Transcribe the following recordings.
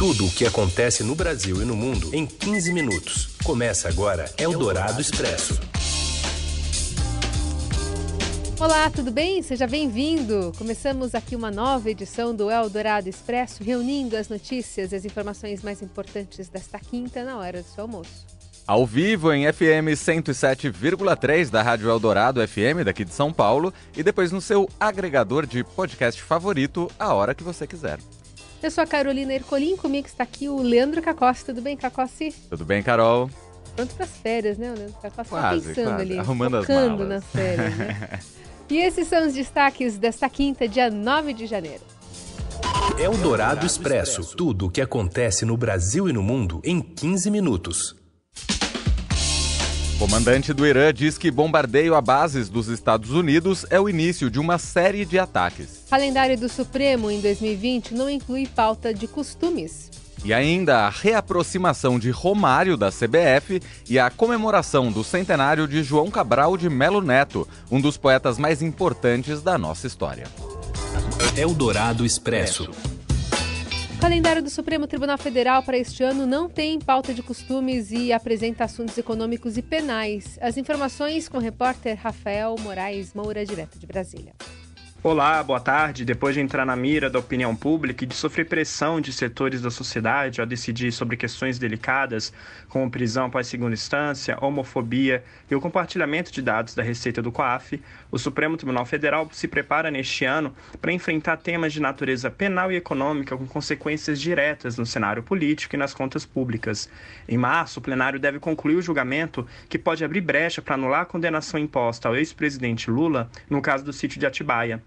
Tudo o que acontece no Brasil e no mundo em 15 minutos. Começa agora Eldorado Expresso. Olá, tudo bem? Seja bem-vindo! Começamos aqui uma nova edição do Eldorado Expresso, reunindo as notícias e as informações mais importantes desta quinta na hora do seu almoço. Ao vivo em FM 107,3 da Rádio Eldorado FM daqui de São Paulo e depois no seu agregador de podcast favorito a hora que você quiser. Eu sou a Carolina Ercolim, comigo está aqui o Leandro Cacossi. Tudo bem, Cacossi? Tudo bem, Carol? Pronto para as férias, né, o Leandro Cacossi? Quase, tá pensando quase. ali, Arrumando as malas. nas férias, né? E esses são os destaques desta quinta, dia 9 de janeiro. Eldorado Expresso. Tudo o que acontece no Brasil e no mundo em 15 minutos. Comandante do Irã diz que bombardeio a bases dos Estados Unidos é o início de uma série de ataques. Calendário do Supremo em 2020 não inclui pauta de costumes. E ainda a reaproximação de Romário da CBF e a comemoração do centenário de João Cabral de Melo Neto, um dos poetas mais importantes da nossa história. Eldorado Expresso. O calendário do Supremo Tribunal Federal para este ano não tem pauta de costumes e apresenta assuntos econômicos e penais. As informações com o repórter Rafael Moraes Moura, direto de Brasília. Olá, boa tarde. Depois de entrar na mira da opinião pública e de sofrer pressão de setores da sociedade ao decidir sobre questões delicadas, como prisão após segunda instância, homofobia e o compartilhamento de dados da Receita do COAF, o Supremo Tribunal Federal se prepara neste ano para enfrentar temas de natureza penal e econômica com consequências diretas no cenário político e nas contas públicas. Em março, o plenário deve concluir o julgamento que pode abrir brecha para anular a condenação imposta ao ex-presidente Lula no caso do sítio de Atibaia.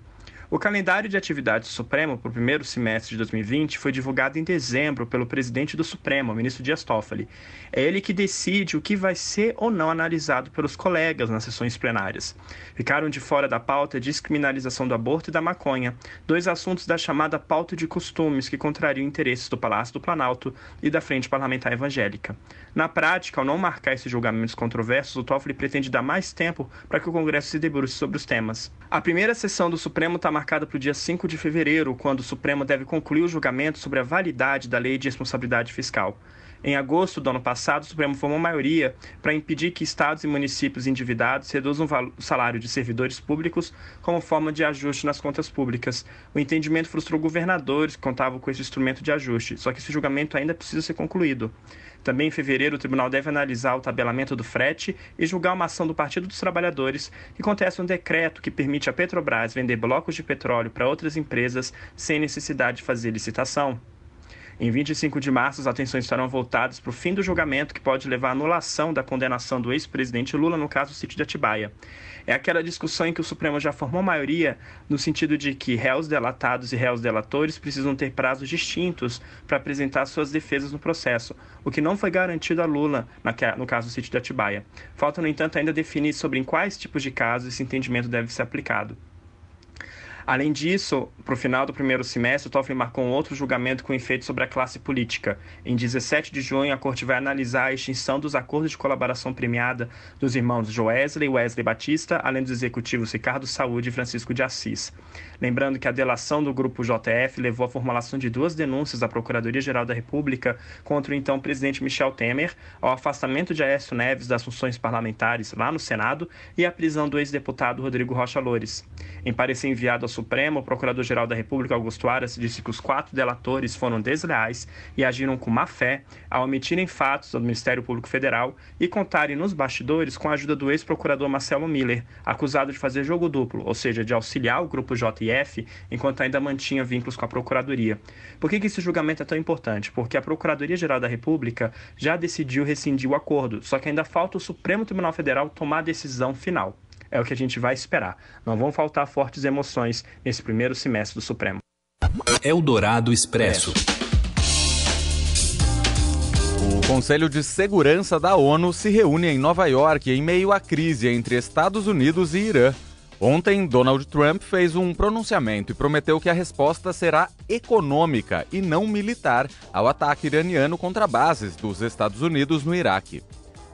O calendário de atividades do Supremo para o primeiro semestre de 2020 foi divulgado em dezembro pelo presidente do Supremo, o ministro Dias Toffoli. É ele que decide o que vai ser ou não analisado pelos colegas nas sessões plenárias. Ficaram de fora da pauta a descriminalização do aborto e da maconha, dois assuntos da chamada pauta de costumes que contrariam interesses do Palácio do Planalto e da Frente Parlamentar Evangélica. Na prática, ao não marcar esses julgamentos controversos, o Toffoli pretende dar mais tempo para que o Congresso se debruce sobre os temas. A primeira sessão do Supremo está marcada para o dia 5 de fevereiro, quando o Supremo deve concluir o julgamento sobre a validade da Lei de Responsabilidade Fiscal. Em agosto do ano passado, o Supremo formou maioria para impedir que estados e municípios endividados reduzam o salário de servidores públicos como forma de ajuste nas contas públicas. O entendimento frustrou governadores que contavam com esse instrumento de ajuste, só que esse julgamento ainda precisa ser concluído. Também em fevereiro, o tribunal deve analisar o tabelamento do frete e julgar uma ação do Partido dos Trabalhadores que contesta um decreto que permite à Petrobras vender blocos de petróleo para outras empresas sem necessidade de fazer licitação. Em 25 de março, as atenções estarão voltadas para o fim do julgamento que pode levar à anulação da condenação do ex-presidente Lula no caso do sítio de Atibaia. É aquela discussão em que o Supremo já formou maioria no sentido de que réus delatados e réus delatores precisam ter prazos distintos para apresentar suas defesas no processo, o que não foi garantido a Lula no caso do sítio de Atibaia. Falta, no entanto, ainda definir sobre em quais tipos de casos esse entendimento deve ser aplicado. Além disso, para o final do primeiro semestre, Toffoli marcou um outro julgamento com efeito sobre a classe política. Em 17 de junho, a Corte vai analisar a extinção dos acordos de colaboração premiada dos irmãos Joesley e Wesley Batista, além dos executivos Ricardo Saúde e Francisco de Assis. Lembrando que a delação do grupo JF levou à formulação de duas denúncias à Procuradoria-Geral da República contra o então presidente Michel Temer, ao afastamento de Aécio Neves das funções parlamentares lá no Senado e à prisão do ex-deputado Rodrigo Rocha Loures. Em parecer enviado ao Supremo, o Procurador-Geral da República, Augusto Aras, disse que os quatro delatores foram desleais e agiram com má fé ao omitirem fatos do Ministério Público Federal e contarem nos bastidores com a ajuda do ex-procurador Marcelo Miller, acusado de fazer jogo duplo, ou seja, de auxiliar o grupo JF enquanto ainda mantinha vínculos com a Procuradoria. Por que, que esse julgamento é tão importante? Porque a Procuradoria-Geral da República já decidiu rescindir o acordo, só que ainda falta o Supremo Tribunal Federal tomar a decisão final é o que a gente vai esperar. Não vão faltar fortes emoções nesse primeiro semestre do Supremo. Eldorado Expresso. O Conselho de Segurança da ONU se reúne em Nova York em meio à crise entre Estados Unidos e Irã. Ontem, Donald Trump fez um pronunciamento e prometeu que a resposta será econômica e não militar ao ataque iraniano contra bases dos Estados Unidos no Iraque.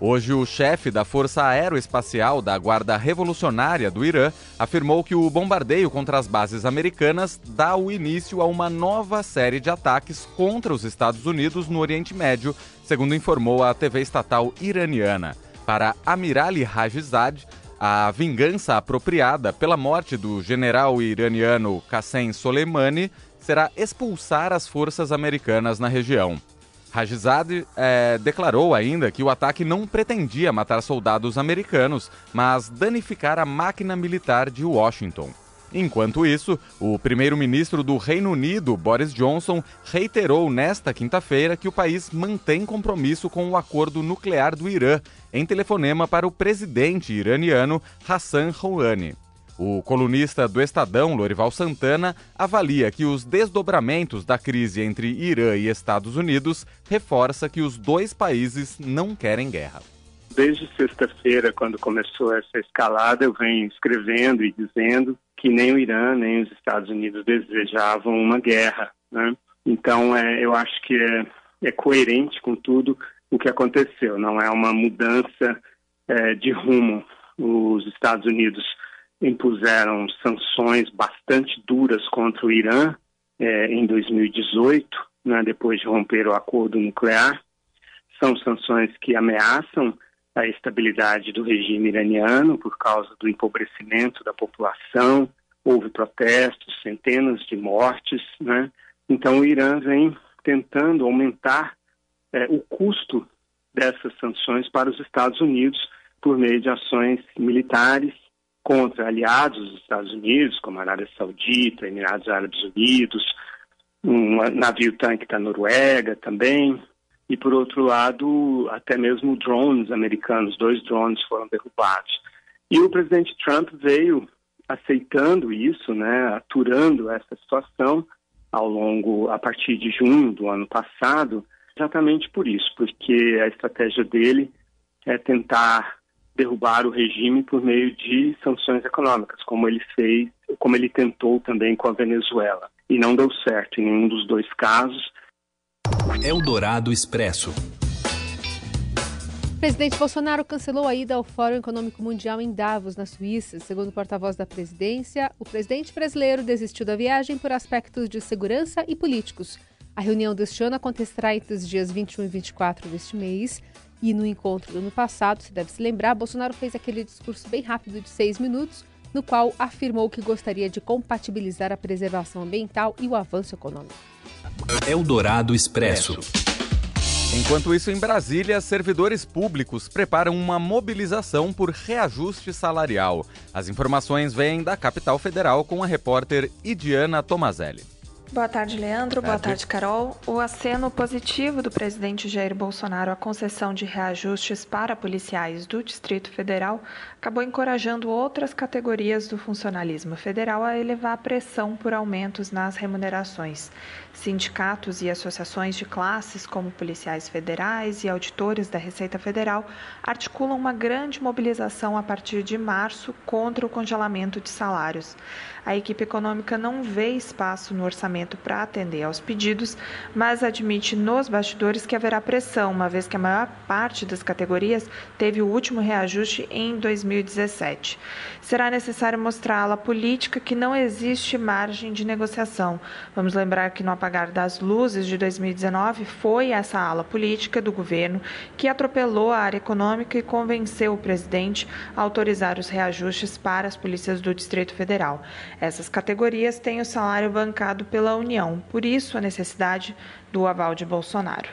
Hoje, o chefe da Força Aeroespacial da Guarda Revolucionária do Irã afirmou que o bombardeio contra as bases americanas dá o início a uma nova série de ataques contra os Estados Unidos no Oriente Médio, segundo informou a TV estatal iraniana. Para Amirali Rajizad, a vingança apropriada pela morte do general iraniano Qassem Soleimani será expulsar as forças americanas na região. Rajizade é, declarou ainda que o ataque não pretendia matar soldados americanos, mas danificar a máquina militar de Washington. Enquanto isso, o primeiro-ministro do Reino Unido, Boris Johnson, reiterou nesta quinta-feira que o país mantém compromisso com o acordo nuclear do Irã, em telefonema para o presidente iraniano Hassan Rouhani. O colunista do Estadão, Lorival Santana, avalia que os desdobramentos da crise entre Irã e Estados Unidos reforça que os dois países não querem guerra. Desde sexta-feira, quando começou essa escalada, eu venho escrevendo e dizendo que nem o Irã nem os Estados Unidos desejavam uma guerra. Né? Então, é, eu acho que é, é, coerente com tudo o que aconteceu. Não é uma mudança é, de rumo. Os Estados Unidos impuseram sanções bastante duras contra o Irã é, em 2018, né, depois de romper o acordo nuclear. São sanções que ameaçam a estabilidade do regime iraniano por causa do empobrecimento da população. Houve protestos, centenas de mortes. Né? Então, o Irã vem tentando aumentar é, o custo dessas sanções para os Estados Unidos por meio de ações militares contra aliados dos Estados Unidos, como a Arábia Saudita, Emirados Árabes Unidos, um navio tanque da Noruega também, e por outro lado, até mesmo drones americanos, dois drones foram derrubados. E o presidente Trump veio aceitando isso, né, aturando essa situação ao longo, a partir de junho do ano passado, exatamente por isso, porque a estratégia dele é tentar derrubar o regime por meio de sanções econômicas, como ele fez, como ele tentou também com a Venezuela. E não deu certo em nenhum dos dois casos. Eldorado Expresso. O presidente Bolsonaro cancelou a ida ao Fórum Econômico Mundial em Davos, na Suíça. Segundo o porta-voz da presidência, o presidente brasileiro desistiu da viagem por aspectos de segurança e políticos. A reunião deste ano acontecerá entre os dias 21 e 24 deste mês. E no encontro do ano passado, se deve se lembrar, Bolsonaro fez aquele discurso bem rápido de seis minutos, no qual afirmou que gostaria de compatibilizar a preservação ambiental e o avanço econômico. Eldorado Expresso. Enquanto isso, em Brasília, servidores públicos preparam uma mobilização por reajuste salarial. As informações vêm da capital federal com a repórter Idiana Tomazelli. Boa tarde, Leandro. Boa tarde, Carol. O aceno positivo do presidente Jair Bolsonaro à concessão de reajustes para policiais do Distrito Federal acabou encorajando outras categorias do funcionalismo federal a elevar a pressão por aumentos nas remunerações. Sindicatos e associações de classes, como policiais federais e auditores da Receita Federal, articulam uma grande mobilização a partir de março contra o congelamento de salários. A equipe econômica não vê espaço no orçamento para atender aos pedidos, mas admite nos bastidores que haverá pressão, uma vez que a maior parte das categorias teve o último reajuste em 2017. Será necessário mostrar à política que não existe margem de negociação. Vamos lembrar que no apagar das luzes de 2019 foi essa ala política do governo que atropelou a área econômica e convenceu o presidente a autorizar os reajustes para as polícias do Distrito Federal. Essas categorias têm o salário bancado pela União, por isso a necessidade do aval de Bolsonaro.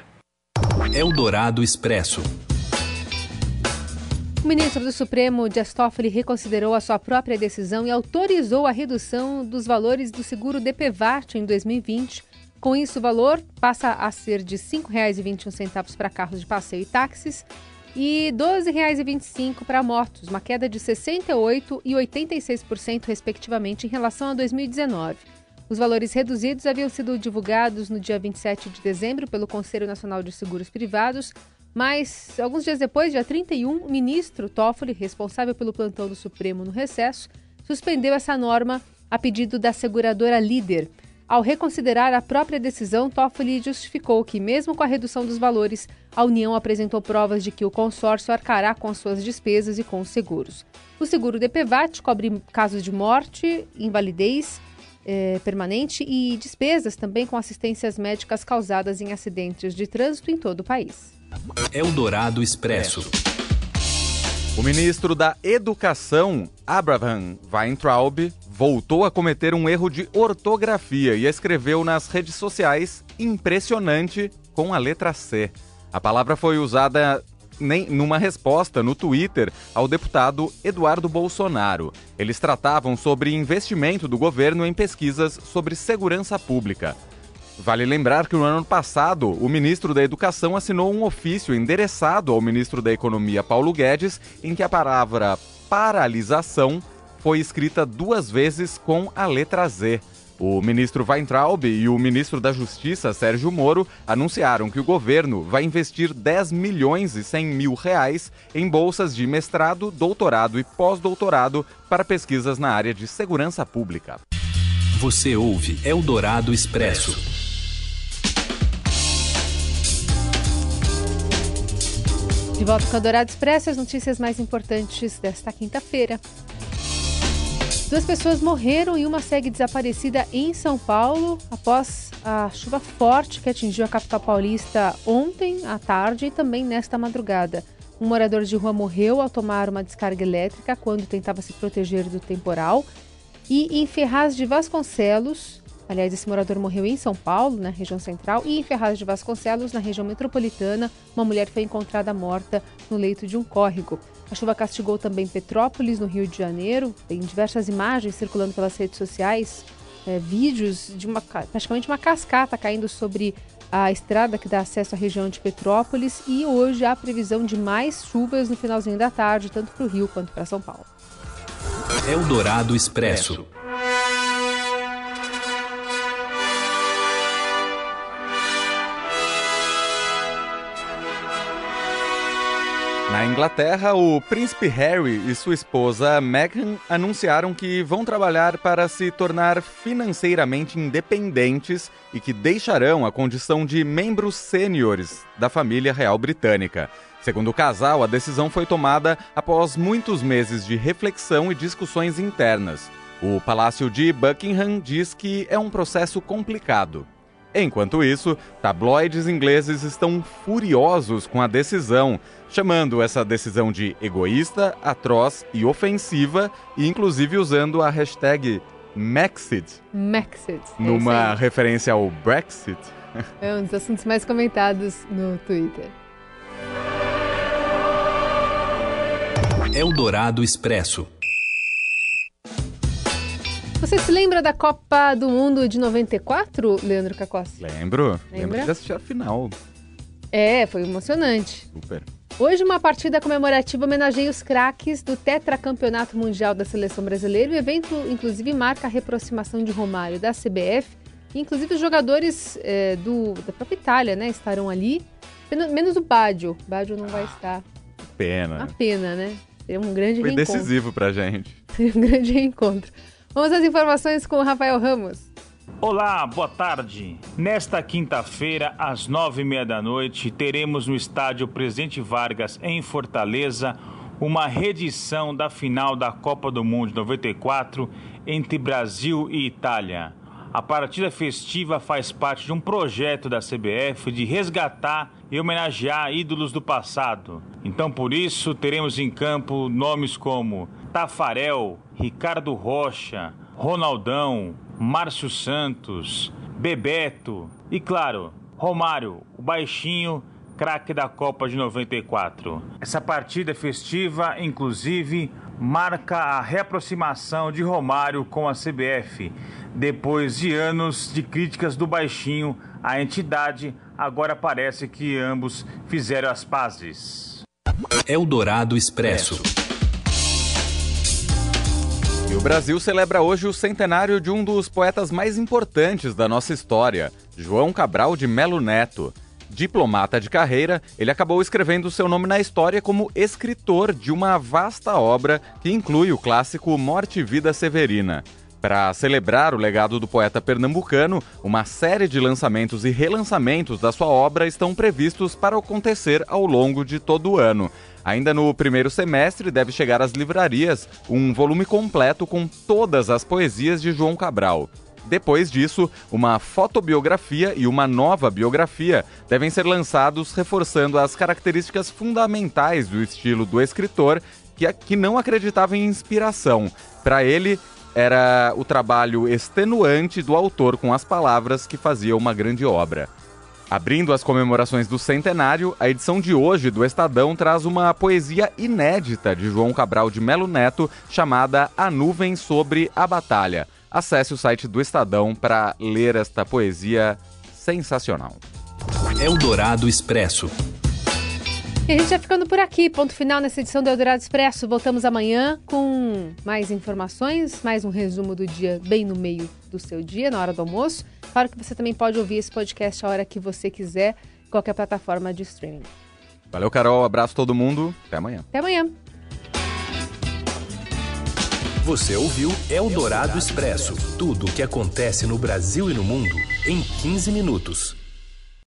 Eldorado Expresso. O ministro do Supremo, Dias Toffoli, reconsiderou a sua própria decisão e autorizou a redução dos valores do seguro DPVAT em 2020. Com isso, o valor passa a ser de R$ 5,21 para carros de passeio e táxis e R$ 12,25 para motos, uma queda de 68% e 86%, respectivamente, em relação a 2019. Os valores reduzidos haviam sido divulgados no dia 27 de dezembro pelo Conselho Nacional de Seguros Privados, mas, alguns dias depois, dia 31, o ministro Toffoli, responsável pelo plantão do Supremo no recesso, suspendeu essa norma a pedido da seguradora líder. Ao reconsiderar a própria decisão, Toffoli justificou que, mesmo com a redução dos valores, a União apresentou provas de que o consórcio arcará com suas despesas e com os seguros. O seguro DPVAT cobre casos de morte, invalidez eh, permanente e despesas também com assistências médicas causadas em acidentes de trânsito em todo o país. Eldorado Expresso. O ministro da Educação, Abraham Weintraub, voltou a cometer um erro de ortografia e escreveu nas redes sociais impressionante com a letra C. A palavra foi usada nem numa resposta no Twitter ao deputado Eduardo Bolsonaro. Eles tratavam sobre investimento do governo em pesquisas sobre segurança pública. Vale lembrar que no ano passado, o ministro da Educação assinou um ofício endereçado ao ministro da Economia, Paulo Guedes, em que a palavra paralisação foi escrita duas vezes com a letra Z. O ministro Weintraub e o ministro da Justiça, Sérgio Moro, anunciaram que o governo vai investir 10 milhões e 100 mil reais em bolsas de mestrado, doutorado e pós-doutorado para pesquisas na área de segurança pública. Você ouve Eldorado Expresso. De volta com o Dourado Expresso, as notícias mais importantes desta quinta-feira. Duas pessoas morreram e uma segue desaparecida em São Paulo após a chuva forte que atingiu a capital paulista ontem à tarde e também nesta madrugada. Um morador de rua morreu ao tomar uma descarga elétrica quando tentava se proteger do temporal. E em Ferraz de Vasconcelos, Aliás, esse morador morreu em São Paulo, na região central, e em Ferraz de Vasconcelos, na região metropolitana, uma mulher foi encontrada morta no leito de um córrego. A chuva castigou também Petrópolis, no Rio de Janeiro. Tem diversas imagens circulando pelas redes sociais, é, vídeos de uma, praticamente uma cascata caindo sobre a estrada que dá acesso à região de Petrópolis. E hoje há previsão de mais chuvas no finalzinho da tarde, tanto para o Rio quanto para São Paulo. Eldorado Expresso. Na Inglaterra, o príncipe Harry e sua esposa Meghan anunciaram que vão trabalhar para se tornar financeiramente independentes e que deixarão a condição de membros sêniores da família real britânica. Segundo o casal, a decisão foi tomada após muitos meses de reflexão e discussões internas. O Palácio de Buckingham diz que é um processo complicado. Enquanto isso, tabloides ingleses estão furiosos com a decisão, chamando essa decisão de egoísta, atroz e ofensiva, e inclusive usando a hashtag Maxit. Maxit. É numa referência ao Brexit. É um dos assuntos mais comentados no Twitter. Eldorado Expresso. Você se lembra da Copa do Mundo de 94, Leandro Cacossi? Lembro. Lembra? Lembro de assistir a final. É, foi emocionante. Super. Hoje, uma partida comemorativa homenageia os craques do tetracampeonato mundial da seleção brasileira. O evento, inclusive, marca a reaproximação de Romário da CBF. Inclusive, os jogadores é, do, da própria Itália né, estarão ali. Menos o Baggio. Baggio não vai estar. Pena. Uma pena, né? Seria um grande Foi reencontro. decisivo pra gente. Seria um grande reencontro. Vamos às informações com o Rafael Ramos. Olá, boa tarde. Nesta quinta-feira, às nove e meia da noite, teremos no estádio Presidente Vargas, em Fortaleza, uma reedição da final da Copa do Mundo de 94 entre Brasil e Itália. A partida festiva faz parte de um projeto da CBF de resgatar e homenagear ídolos do passado. Então, por isso, teremos em campo nomes como Tafarel, Ricardo Rocha, Ronaldão, Márcio Santos, Bebeto e, claro, Romário, o baixinho craque da Copa de 94. Essa partida festiva, inclusive, marca a reaproximação de Romário com a CBF. Depois de anos de críticas do baixinho à entidade, agora parece que ambos fizeram as pazes. Eldorado Expresso. Brasil celebra hoje o centenário de um dos poetas mais importantes da nossa história, João Cabral de Melo Neto. Diplomata de carreira, ele acabou escrevendo seu nome na história como escritor de uma vasta obra que inclui o clássico Morte e Vida Severina. Para celebrar o legado do poeta pernambucano, uma série de lançamentos e relançamentos da sua obra estão previstos para acontecer ao longo de todo o ano. Ainda no primeiro semestre deve chegar às livrarias um volume completo com todas as poesias de João Cabral. Depois disso, uma fotobiografia e uma nova biografia devem ser lançados, reforçando as características fundamentais do estilo do escritor, que, que não acreditava em inspiração. Para ele, era o trabalho extenuante do autor com as palavras que fazia uma grande obra. Abrindo as comemorações do centenário, a edição de hoje do Estadão traz uma poesia inédita de João Cabral de Melo Neto chamada A Nuvem sobre a Batalha. Acesse o site do Estadão para ler esta poesia sensacional. Eldorado Expresso. E a gente vai ficando por aqui. Ponto final nessa edição do Eldorado Expresso. Voltamos amanhã com mais informações, mais um resumo do dia bem no meio do seu dia, na hora do almoço. Claro que você também pode ouvir esse podcast a hora que você quiser, qualquer plataforma de streaming. Valeu, Carol. Abraço todo mundo. Até amanhã. Até amanhã. Você ouviu Eldorado Expresso tudo o que acontece no Brasil e no mundo em 15 minutos.